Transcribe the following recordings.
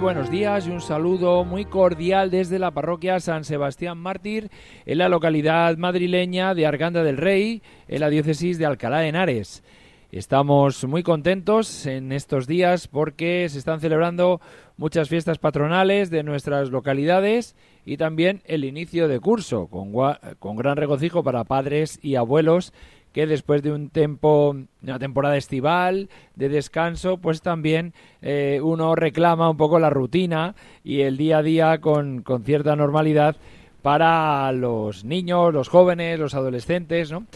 Buenos días y un saludo muy cordial desde la parroquia San Sebastián Mártir en la localidad madrileña de Arganda del Rey, en la diócesis de Alcalá de Henares. Estamos muy contentos en estos días porque se están celebrando muchas fiestas patronales de nuestras localidades y también el inicio de curso, con, con gran regocijo para padres y abuelos que después de un tiempo, una temporada estival, de descanso, pues también eh, uno reclama un poco la rutina y el día a día con, con cierta normalidad para los niños, los jóvenes, los adolescentes, ¿no?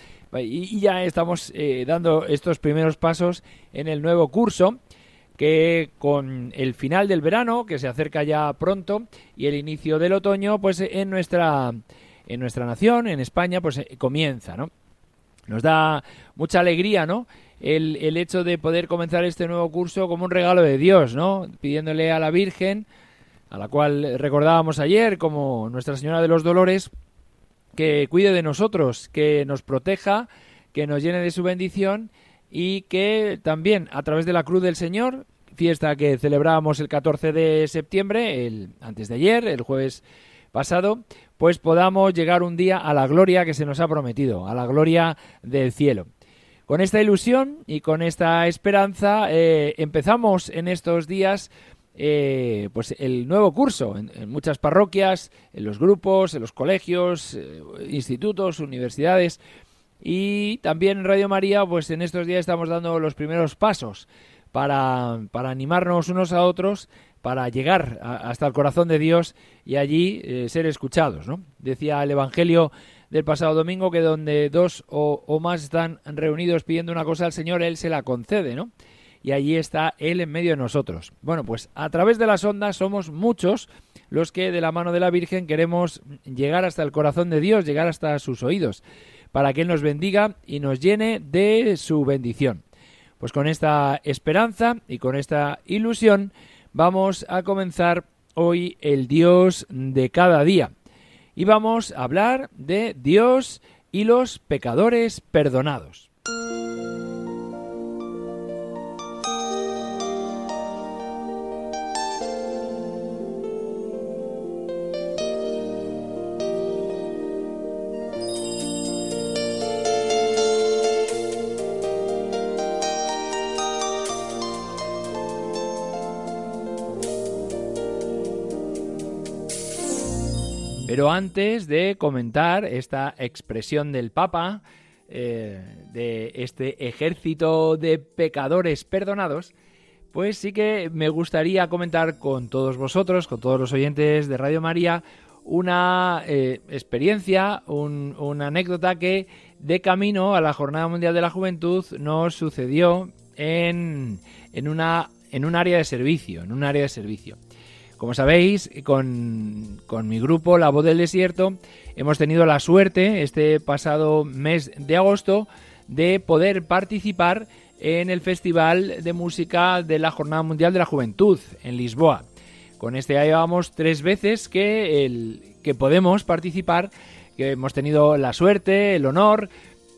Y, ya estamos eh, dando estos primeros pasos en el nuevo curso que con el final del verano, que se acerca ya pronto, y el inicio del otoño, pues en nuestra, en nuestra nación, en España, pues eh, comienza, ¿no? Nos da mucha alegría, ¿no? El, el, hecho de poder comenzar este nuevo curso como un regalo de Dios, ¿no? Pidiéndole a la Virgen, a la cual recordábamos ayer como Nuestra Señora de los Dolores, que cuide de nosotros, que nos proteja, que nos llene de su bendición y que también a través de la Cruz del Señor, fiesta que celebrábamos el 14 de septiembre, el, antes de ayer, el jueves pasado, pues podamos llegar un día a la gloria que se nos ha prometido, a la gloria del cielo. Con esta ilusión y con esta esperanza eh, empezamos en estos días eh, pues el nuevo curso en, muchas parroquias, en los grupos, en los colegios, eh, institutos, universidades y también en Radio María, pues en estos días estamos dando los primeros pasos para, para animarnos unos a otros para llegar hasta el corazón de Dios y allí eh, ser escuchados. ¿no? Decía el Evangelio del pasado domingo que donde dos o, más están reunidos pidiendo una cosa al Señor, Él se la concede, ¿no? Y allí está Él en medio de nosotros. Bueno, pues a través de las ondas somos muchos los que de la mano de la Virgen queremos llegar hasta el corazón de Dios, llegar hasta sus oídos, para que Él nos bendiga y nos llene de su bendición. Pues con esta esperanza y con esta ilusión, vamos a comenzar hoy el Dios de cada día. Y vamos a hablar de Dios y los pecadores perdonados. Pero antes de comentar esta expresión del Papa, eh, de este ejército de pecadores perdonados, pues sí que me gustaría comentar con todos vosotros, con todos los oyentes de Radio María, una eh, experiencia, una anécdota que de camino a la Jornada Mundial de la Juventud nos sucedió en, en, una, en un área de servicio, en un área de servicio. Como sabéis, con, mi grupo La Voz del Desierto hemos tenido la suerte este pasado mes de agosto de poder participar en el Festival de Música de la Jornada Mundial de la Juventud en Lisboa. Con este ya llevamos tres veces que, el, que podemos participar, que hemos tenido la suerte, el honor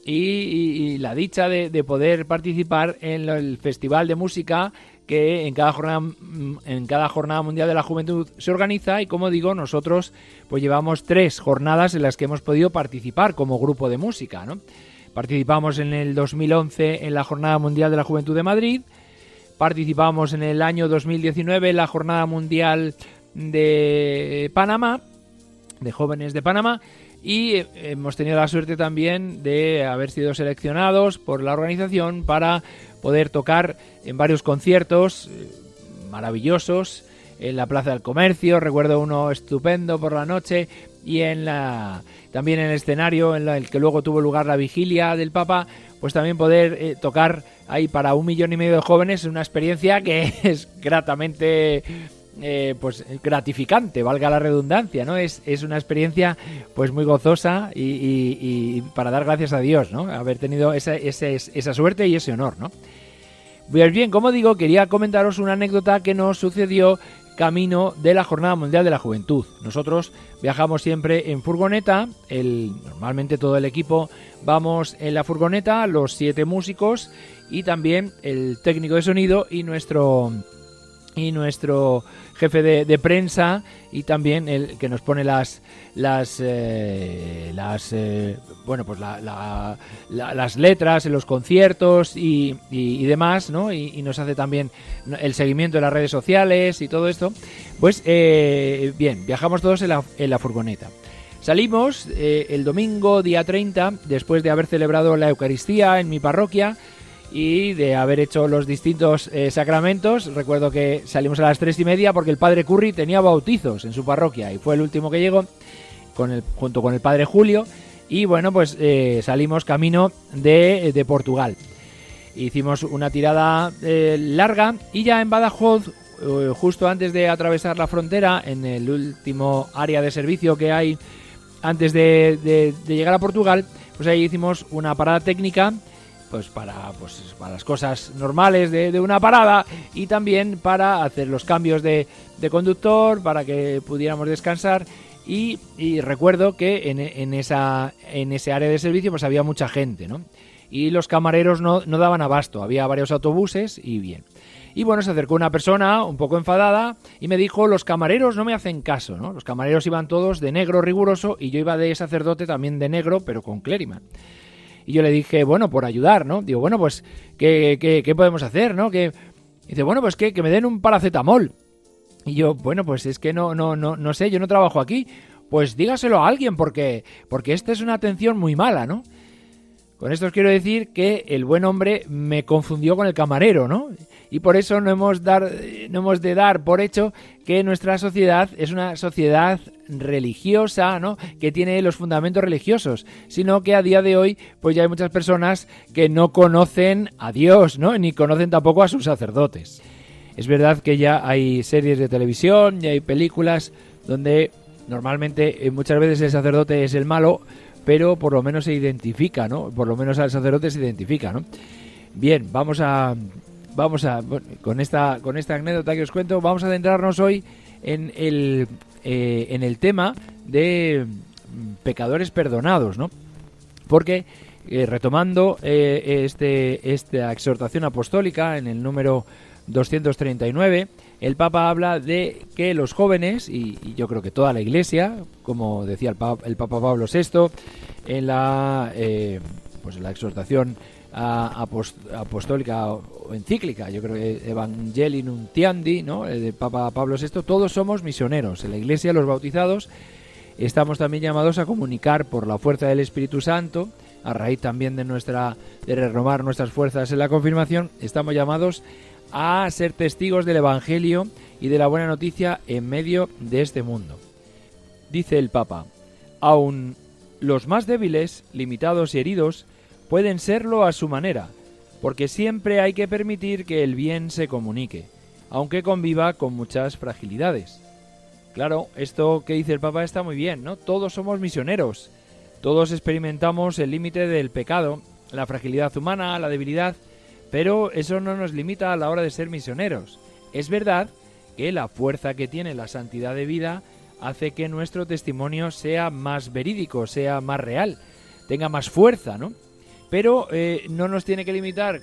y, la dicha de, de, poder participar en el Festival de Música que en cada jornada en cada jornada mundial de la juventud se organiza y como digo nosotros pues llevamos tres jornadas en las que hemos podido participar como grupo de música ¿no? participamos en el 2011 en la jornada mundial de la juventud de Madrid participamos en el año 2019 en la jornada mundial de Panamá de jóvenes de Panamá y eh, hemos tenido la suerte también de haber sido seleccionados por la organización para poder tocar en varios conciertos eh, maravillosos en la Plaza del Comercio, recuerdo uno estupendo por la noche y en la también en el escenario en el que luego tuvo lugar la vigilia del Papa, pues también poder eh, tocar ahí para un millón y medio de jóvenes es una experiencia que es gratamente eh, pues gratificante, valga la redundancia, ¿no? Es, es una experiencia pues muy gozosa y, para dar gracias a Dios, ¿no? Haber tenido esa, esa suerte y ese honor, ¿no? Pues bien, como digo, quería comentaros una anécdota que nos sucedió camino de la Jornada Mundial de la Juventud. Nosotros viajamos siempre en furgoneta, el, normalmente todo el equipo vamos en la furgoneta, los siete músicos y también el técnico de sonido y nuestro y nuestro jefe de, prensa y también el que nos pone las las eh, las eh, bueno pues las letras en los conciertos y, demás no y, nos hace también el seguimiento de las redes sociales y todo esto. Pues eh, bien viajamos todos en la, en la furgoneta. Salimos el domingo día 30 después de haber celebrado la Eucaristía en mi parroquia y de haber hecho los distintos eh, sacramentos. Recuerdo que salimos a las tres y media porque el padre Curry tenía bautizos en su parroquia y fue el último que llegó con el, junto con el padre Julio. Y bueno, pues eh, salimos camino de, de, Portugal. Hicimos una tirada eh, larga y ya en Badajoz, justo antes de atravesar la frontera, en el último área de servicio que hay antes de, de llegar a Portugal, pues ahí hicimos una parada técnica pues para, pues para las cosas normales de, una parada y también para hacer los cambios de, conductor, para que pudiéramos descansar. Y, recuerdo que en, esa, en ese área de servicio pues había mucha gente, ¿no? Y los camareros no, no daban abasto, había varios autobuses y bien. Y bueno, se acercó una persona un poco enfadada y me dijo, los camareros no me hacen caso, ¿no? Los camareros iban todos de negro riguroso y yo iba de sacerdote también de negro, pero con clériman. Y yo le dije, bueno, por ayudar, ¿no? Digo, bueno, pues, ¿qué, qué, podemos hacer, no? Que, dice, bueno, pues que, que me den un paracetamol. Y yo, bueno, pues es que no, no, no, no sé, yo no trabajo aquí. Pues dígaselo a alguien porque, porque esta es una atención muy mala, ¿no? Con esto os quiero decir que el buen hombre me confundió con el camarero, ¿no? Y por eso no hemos, dar, no hemos de dar por hecho que nuestra sociedad es una sociedad religiosa, ¿no? Que tiene los fundamentos religiosos, sino que a día de hoy, pues ya hay muchas personas que no conocen a Dios, ¿no? Ni conocen tampoco a sus sacerdotes. Es verdad que ya hay series de televisión, y hay películas donde normalmente eh, muchas veces el sacerdote es el malo, pero por lo menos se identifica, ¿no? Por lo menos al sacerdote se identifica, ¿no? Bien, vamos a vamos a con esta con esta anécdota que os cuento, vamos a centrarnos hoy en el eh, en el tema de mm, pecadores perdonados, ¿no? Porque eh, retomando eh, este esta exhortación apostólica en el número 239 el Papa habla de que los jóvenes, y, yo creo que toda la Iglesia, como decía el Papa, el Papa Pablo VI, en la, eh, pues en la exhortación apostólica o encíclica, yo creo que Evangelii Nuntiandi, ¿no? El Papa Pablo VI, todos somos misioneros. En la Iglesia, los bautizados, estamos también llamados a comunicar por la fuerza del Espíritu Santo, a raíz también de nuestra de renovar nuestras fuerzas en la confirmación, estamos llamados ser testigos del Evangelio y de la buena noticia en medio de este mundo. Dice el Papa, aun los más débiles, limitados y heridos pueden serlo a su manera, porque siempre hay que permitir que el bien se comunique, aunque conviva con muchas fragilidades. Claro, esto que dice el Papa está muy bien, ¿no? Todos somos misioneros, todos experimentamos el límite del pecado, la fragilidad humana, la debilidad, pero eso no nos limita a la hora de ser misioneros. Es verdad que la fuerza que tiene la santidad de vida hace que nuestro testimonio sea más verídico, sea más real, tenga más fuerza, ¿no? Pero eh, no nos tiene que limitar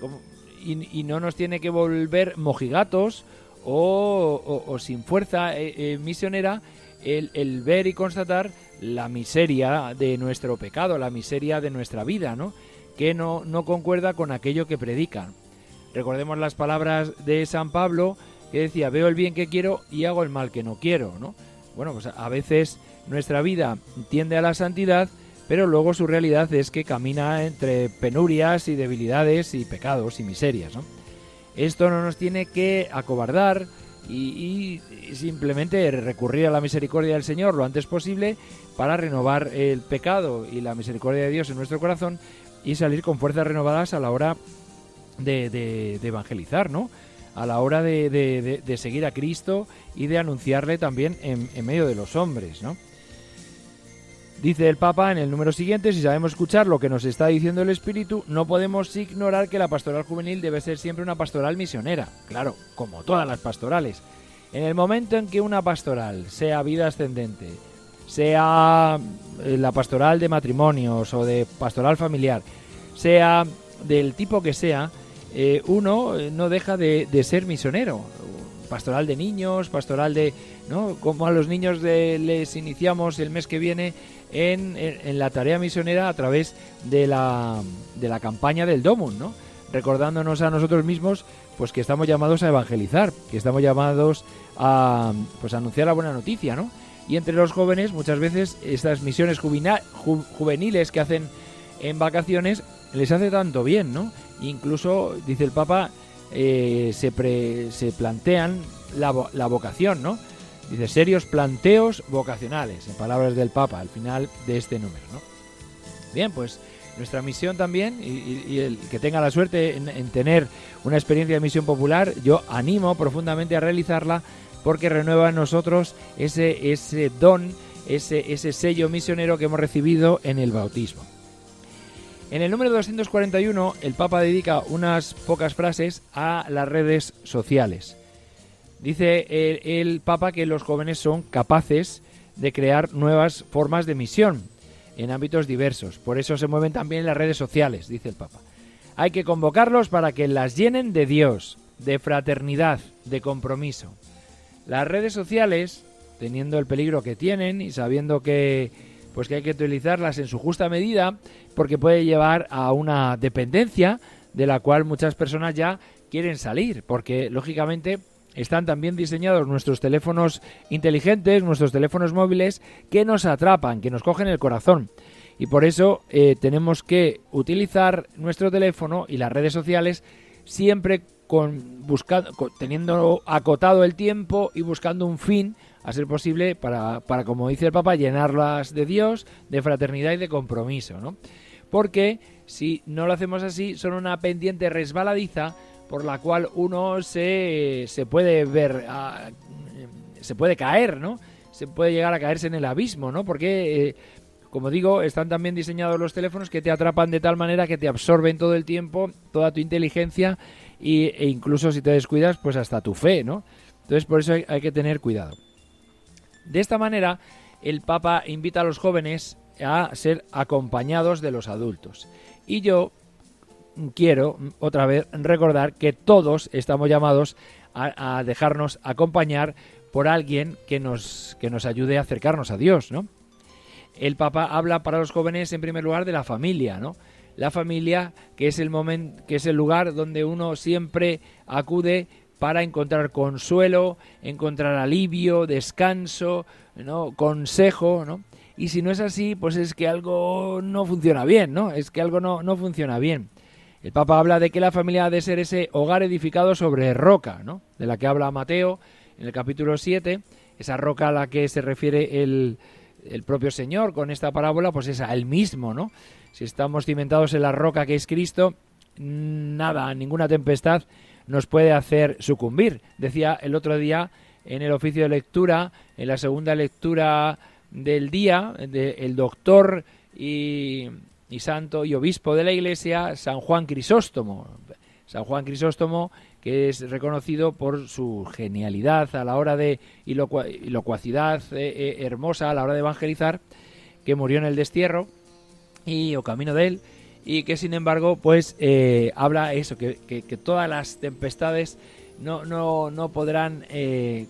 y, no nos tiene que volver mojigatos o, sin fuerza eh, eh, misionera el, ver y constatar la miseria de nuestro pecado, la miseria de nuestra vida, ¿no? Que no, no concuerda con aquello que predican. Recordemos las palabras de San Pablo que decía, veo el bien que quiero y hago el mal que no quiero, ¿no? bueno, pues a veces nuestra vida tiende a la santidad, pero luego su realidad es que camina entre penurias y debilidades y pecados y miserias. Esto no nos tiene que acobardar y, simplemente recurrir a la misericordia del Señor lo antes posible para renovar el pecado y la misericordia de Dios en nuestro corazón y salir con fuerzas renovadas a la hora de, evangelizar, ¿no? A la hora de, seguir a Cristo y de anunciarle también en, en medio de los hombres, ¿no? Dice el Papa en el número siguiente, si sabemos escuchar lo que nos está diciendo el Espíritu, no podemos ignorar que la pastoral juvenil debe ser siempre una pastoral misionera. Claro, como todas las pastorales. En el momento en que una pastoral sea vida ascendente, sea eh, la pastoral de matrimonios o de pastoral familiar, sea del tipo que sea, eh, uno eh, no deja de, ser misionero. Pastoral de niños, pastoral de... ¿no? Como a los niños les iniciamos el mes que viene en, la tarea misionera a través de la, de la campaña del DOMUN, ¿no? recordándonos a nosotros mismos pues que estamos llamados a evangelizar, que estamos llamados a pues anunciar la buena noticia, ¿no? Y entre los jóvenes muchas veces estas misiones juveniles que hacen en vacaciones les hace tanto bien, ¿no? Incluso, dice el Papa, eh, se, se plantean la, la vocación, ¿no? Dice, serios planteos vocacionales, en palabras del Papa, al final de este número. ¿no? Bien, pues nuestra misión también, y, el que tenga la suerte en, tener una experiencia de misión popular, yo animo profundamente a realizarla porque renueva en nosotros ese, ese don, ese, ese sello misionero que hemos recibido en el bautismo. En el número 241, el Papa dedica unas pocas frases a las redes sociales. Dice el, Papa que los jóvenes son capaces de crear nuevas formas de misión en ámbitos diversos. Por eso se mueven también las redes sociales, dice el Papa. Hay que convocarlos para que las llenen de Dios, de fraternidad, de compromiso. Las redes sociales, teniendo el peligro que tienen y sabiendo que pues que hay que utilizarlas en su justa medida, porque puede llevar a una dependencia de la cual muchas personas ya quieren salir, porque lógicamente están también diseñados nuestros teléfonos inteligentes, nuestros teléfonos móviles, que nos atrapan, que nos cogen el corazón. Y por eso eh, tenemos que utilizar nuestro teléfono y las redes sociales siempre con, buscando, teniendo acotado el tiempo y buscando un fin, a ser posible, para, para, como dice el Papa, llenarlas de Dios, de fraternidad y de compromiso. ¿no? Porque si no lo hacemos así, son una pendiente resbaladiza por la cual uno se, se puede ver, ah, se puede caer, ¿no? Se puede llegar a caerse en el abismo, ¿no? Porque, eh, como digo, están también diseñados los teléfonos que te atrapan de tal manera que te absorben todo el tiempo, toda tu inteligencia y, e incluso si te descuidas, pues hasta tu fe, ¿no? Entonces, por eso hay, que tener cuidado. De esta manera, el Papa invita a los jóvenes a ser acompañados de los adultos. Y yo quiero otra vez recordar que todos estamos llamados a, dejarnos acompañar por alguien que nos, que nos ayude a acercarnos a Dios, ¿no? El Papa habla para los jóvenes en primer lugar de la familia, ¿no? La familia que es el momento, que es el lugar donde uno siempre acude para encontrar consuelo, encontrar alivio, descanso, ¿no? consejo, ¿no? Y si no es así, pues es que algo no funciona bien, ¿no? Es que algo no, no funciona bien. El Papa habla de que la familia ha de ser ese hogar edificado sobre roca, ¿no? De la que habla Mateo en el capítulo 7, esa roca a la que se refiere el, el propio Señor con esta parábola, pues es a él mismo, ¿no? Si estamos cimentados en la roca que es Cristo, nada, ninguna tempestad nos puede hacer sucumbir. Decía el otro día en el oficio de lectura, en la segunda lectura del día, el doctor y y santo y obispo de la Iglesia, San Juan Crisóstomo. San Juan Crisóstomo, que es reconocido por su genialidad a la hora de y locuacidad eh, eh, hermosa a la hora de evangelizar, que murió en el destierro y o camino de él, y que sin embargo, pues eh, habla eso, que, que, todas las tempestades no, no, no podrán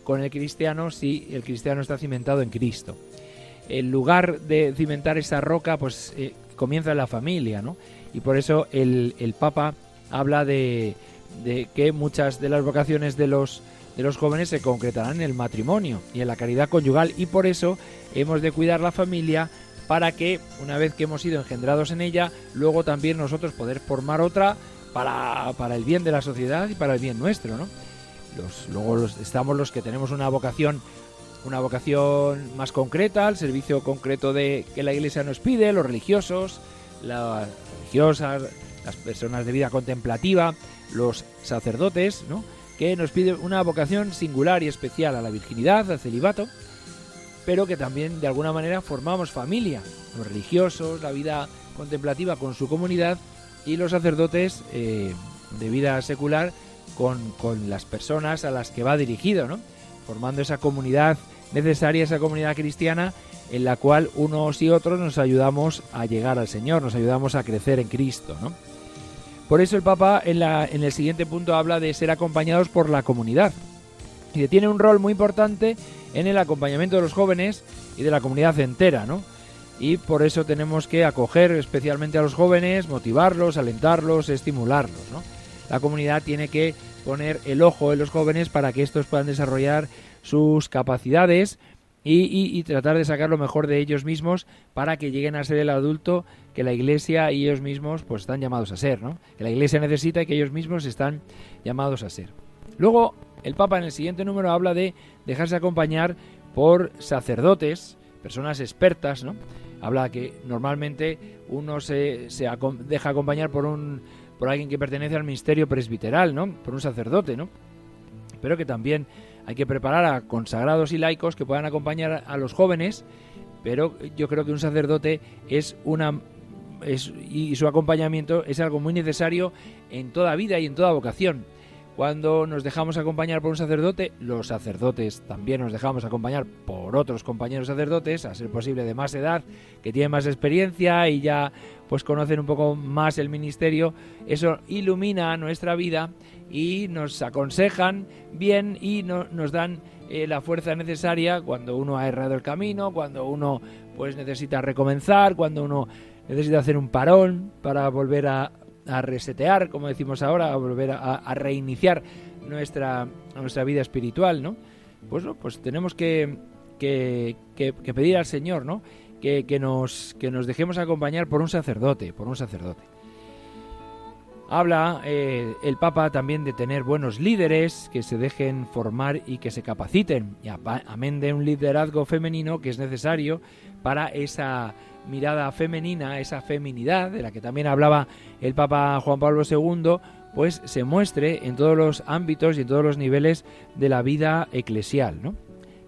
con el cristiano si el cristiano está cimentado en Cristo. En lugar de cimentar esa roca, pues comienza en la familia, ¿no? Y por eso el, el Papa habla de, de, que muchas de las vocaciones de los de los jóvenes se concretarán en el matrimonio y en la caridad conyugal y por eso hemos de cuidar la familia para que una vez que hemos sido engendrados en ella, luego también nosotros poder formar otra para, para el bien de la sociedad y para el bien nuestro, ¿no? Los, luego estamos los que tenemos una vocación una vocación más concreta, el servicio concreto de que la Iglesia nos pide, los religiosos, las religiosas, las personas de vida contemplativa, los sacerdotes, ¿no? que nos pide una vocación singular y especial a la virginidad, al celibato, pero que también de alguna manera formamos familia, los religiosos, la vida contemplativa con su comunidad y los sacerdotes eh, de vida secular con, con, las personas a las que va dirigido, ¿no? formando esa comunidad necesaria, esa comunidad cristiana en la cual unos y otros nos ayudamos a llegar al Señor, nos ayudamos a crecer en Cristo. ¿no? Por eso el Papa en, la, en el siguiente punto habla de ser acompañados por la comunidad y tiene un rol muy importante en el acompañamiento de los jóvenes y de la comunidad entera, ¿no? Y por eso tenemos que acoger especialmente a los jóvenes, motivarlos, alentarlos, estimularlos. La comunidad tiene que poner el ojo en los jóvenes para que estos puedan desarrollar sus capacidades y, tratar de sacar lo mejor de ellos mismos para que lleguen a ser el adulto que la Iglesia y ellos mismos pues están llamados a ser, ¿no? Que la Iglesia necesita y que ellos mismos están llamados a ser. Luego, el Papa en el siguiente número habla de dejarse acompañar por sacerdotes, personas expertas, ¿no? Habla que normalmente uno se, se deja acompañar por un por alguien que pertenece al ministerio presbiteral, ¿no? Por un sacerdote, ¿no? Pero que también hay que preparar a consagrados y laicos que puedan acompañar a los jóvenes, pero yo creo que un sacerdote es una y su acompañamiento es algo muy necesario en toda vida y en toda vocación. Cuando nos dejamos acompañar por un sacerdote, los sacerdotes también nos dejamos acompañar por otros compañeros sacerdotes, a ser posible de más edad, que tienen más experiencia y ya pues conocen un poco más el ministerio. Eso ilumina nuestra vida y nos aconsejan bien y nos dan eh, la fuerza necesaria cuando uno ha errado el camino, cuando uno pues necesita recomenzar, cuando uno necesita hacer un parón para volver a, resetear, como decimos ahora, a volver a, reiniciar nuestra, nuestra vida espiritual, ¿no? Pues, pues tenemos que, que, que, pedir al Señor, ¿no? Que, que, nos, que nos dejemos acompañar por un sacerdote, por un sacerdote. Habla eh, el Papa también de tener buenos líderes que se dejen formar y que se capaciten, y amén de un liderazgo femenino que es necesario para esa mirada femenina, esa feminidad de la que también hablaba el Papa Juan Pablo II, pues se muestre en todos los ámbitos y en todos los niveles de la vida eclesial, ¿no?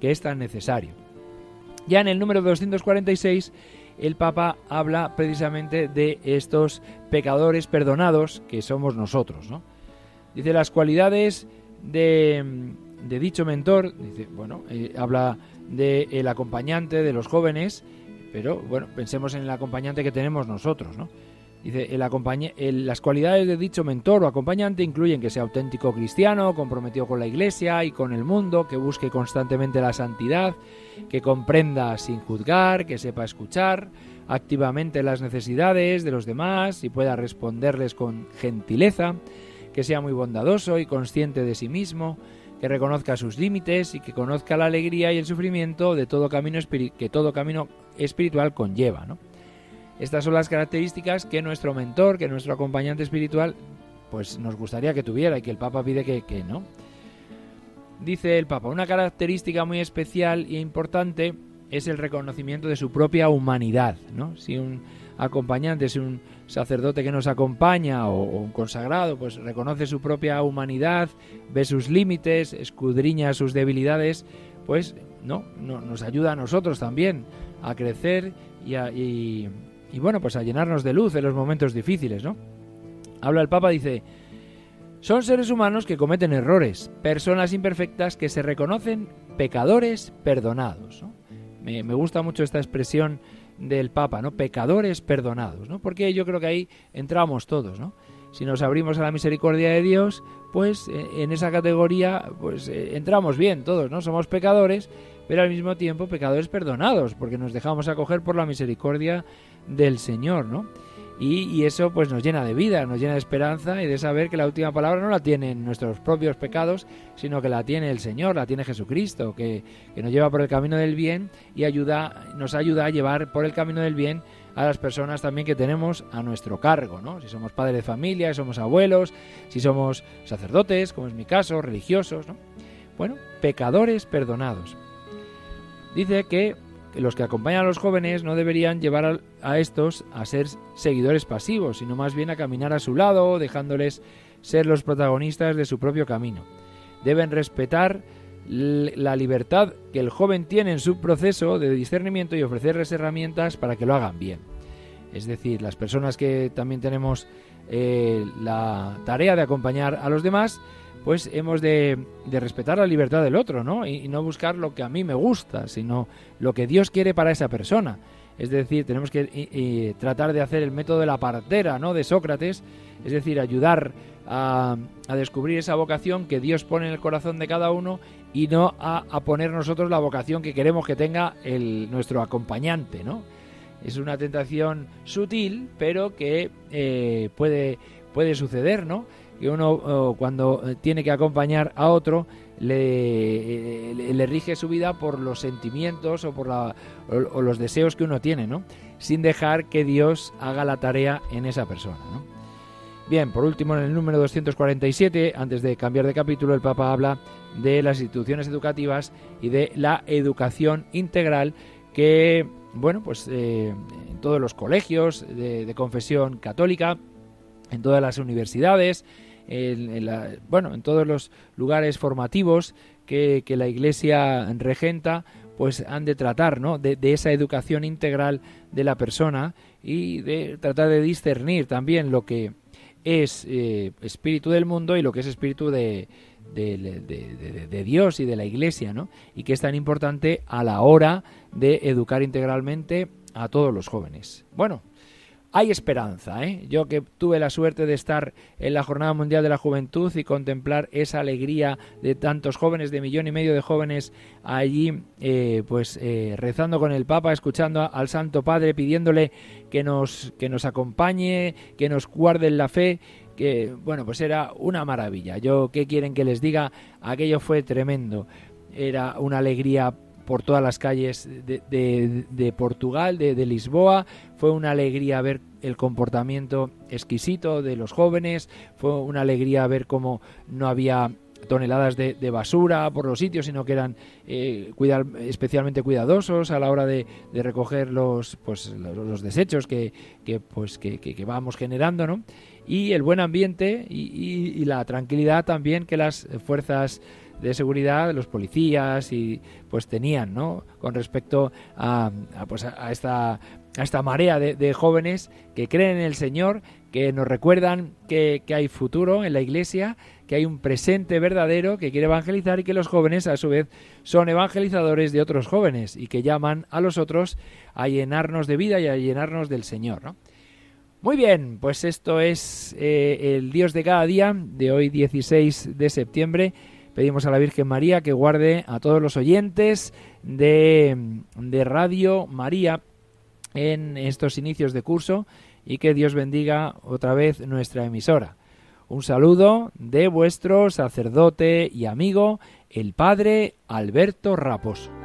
que es tan necesario. Ya en el número 246 el Papa habla precisamente de estos pecadores perdonados que somos nosotros. ¿no? Dice las cualidades de, dicho mentor, dice, bueno, eh, habla del el acompañante de los jóvenes, pero bueno, pensemos en el acompañante que tenemos nosotros, ¿no? Dice, el las cualidades de dicho mentor o acompañante incluyen que sea auténtico cristiano, comprometido con la iglesia y con el mundo, que busque constantemente la santidad, que comprenda sin juzgar, que sepa escuchar activamente las necesidades de los demás y pueda responderles con gentileza, que sea muy bondadoso y consciente de sí mismo, que reconozca sus límites y que conozca la alegría y el sufrimiento de todo camino que todo camino espiritual conlleva, ¿no? Estas son las características que nuestro mentor, que nuestro acompañante espiritual, pues nos gustaría que tuviera y que el Papa pide que, no. Dice el Papa, una característica muy especial e importante es el reconocimiento de su propia humanidad, ¿no? Si un acompañante, si un sacerdote que nos acompaña o, un consagrado, pues reconoce su propia humanidad, ve sus límites, escudriña sus debilidades, pues no, no nos ayuda a nosotros también a crecer y, a, y, y bueno, pues a llenarnos de luz en los momentos difíciles, ¿no? Habla el Papa, dice, son seres humanos que cometen errores, personas imperfectas que se reconocen pecadores perdonados. Me, me, gusta mucho esta expresión del Papa, ¿no? Pecadores perdonados, ¿no? Porque yo creo que ahí entramos todos, ¿no? Si nos abrimos a la misericordia de Dios, pues eh, en esa categoría, pues eh, entramos bien todos, ¿no? Somos pecadores, pero al mismo tiempo pecadores perdonados, porque nos dejamos acoger por la misericordia del Señor, ¿no? y, eso pues nos llena de vida, nos llena de esperanza y de saber que la última palabra no la tienen nuestros propios pecados, sino que la tiene el Señor, la tiene Jesucristo, que, nos lleva por el camino del bien y ayuda, nos ayuda a llevar por el camino del bien a las personas también que tenemos a nuestro cargo, ¿no? Si somos padres de familia, si somos abuelos, si somos sacerdotes, como es mi caso, religiosos, ¿no? Bueno, pecadores perdonados. Dice que los que acompañan a los jóvenes no deberían llevar a, estos a ser seguidores pasivos, sino más bien a caminar a su lado, dejándoles ser los protagonistas de su propio camino. Deben respetar la libertad que el joven tiene en su proceso de discernimiento y ofrecerles herramientas para que lo hagan bien. Es decir, las personas que también tenemos eh, la tarea de acompañar a los demás, pues hemos de, respetar la libertad del otro, ¿no? Y, no buscar lo que a mí me gusta, sino lo que Dios quiere para esa persona. Es decir, tenemos que tratar de hacer el método de la partera, ¿no? De Sócrates, es decir, ayudar a, descubrir esa vocación que Dios pone en el corazón de cada uno y no a, poner nosotros la vocación que queremos que tenga el, nuestro acompañante, ¿no? Es una tentación sutil, pero que eh, puede, puede suceder, ¿no? Que uno cuando eh, tiene que acompañar a otro le, le, rige su vida por los sentimientos o por la, o, los deseos que uno tiene, ¿no? Sin dejar que Dios haga la tarea en esa persona, ¿no? Bien, por último, en el número 247, antes de cambiar de capítulo, el Papa habla de las instituciones educativas y de la educación integral que, bueno, pues eh, en todos los colegios de confesión católica, en todas las universidades, en, bueno, en todos los lugares formativos que, la Iglesia regenta, pues han de tratar ¿no? de, esa educación integral de la persona y de tratar de discernir también lo que es eh, espíritu del mundo y lo que es espíritu de, de, Dios y de la Iglesia, ¿no? Y que es tan importante a la hora de educar integralmente a todos los jóvenes. Bueno, hay esperanza. ¿eh? Yo que tuve la suerte de estar en la Jornada Mundial de la Juventud y contemplar esa alegría de tantos jóvenes, de millón y medio de jóvenes allí, eh, pues eh, rezando con el Papa, escuchando al Santo Padre, pidiéndole que nos, que nos acompañe, que nos guarde en la fe que bueno, pues era una maravilla. Yo, ¿qué quieren que les diga? Aquello fue tremendo. Era una alegría por todas las calles de, Portugal, de, Lisboa. Fue una alegría ver el comportamiento exquisito de los jóvenes, fue una alegría ver cómo no había toneladas de, basura por los sitios, sino que eran eh, cuidar, especialmente cuidadosos a la hora de, recoger los, pues, los, desechos que, pues, que, vamos generando, ¿no? Y el buen ambiente y la tranquilidad también que las fuerzas de seguridad los policías y pues tenían no con respecto a, pues a esta a esta marea de, jóvenes que creen en el Señor que nos recuerdan que, hay futuro en la iglesia que hay un presente verdadero que quiere evangelizar y que los jóvenes a su vez son evangelizadores de otros jóvenes y que llaman a los otros a llenarnos de vida y a llenarnos del Señor ¿no? Muy bien, pues esto es eh, el Dios de cada día de hoy 16 de septiembre Pedimos a la Virgen María que guarde a todos los oyentes de, de Radio María en estos inicios de curso y que Dios bendiga otra vez nuestra emisora. Un saludo de vuestro sacerdote y amigo, el Padre Alberto Raposo.